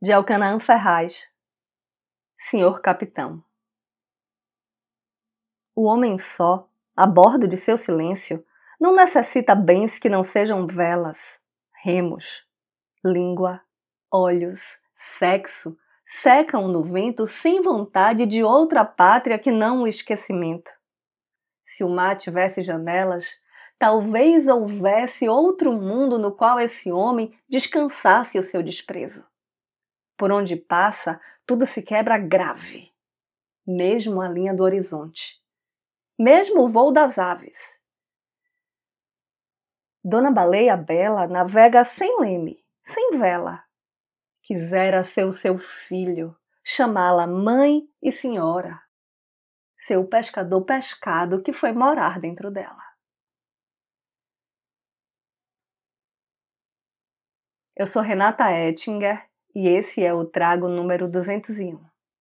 de Alcanaã Ferraz, Senhor Capitão. O homem só, a bordo de seu silêncio, não necessita bens que não sejam velas, remos, língua, olhos, sexo, secam no vento sem vontade de outra pátria que não o esquecimento. Se o mar tivesse janelas, talvez houvesse outro mundo no qual esse homem descansasse o seu desprezo. Por onde passa, tudo se quebra grave, mesmo a linha do horizonte, mesmo o voo das aves. Dona Baleia Bela navega sem leme, sem vela. Quisera ser o seu filho, chamá-la mãe e senhora. Seu pescador pescado que foi morar dentro dela. Eu sou Renata Ettinger e esse é o trago número 201.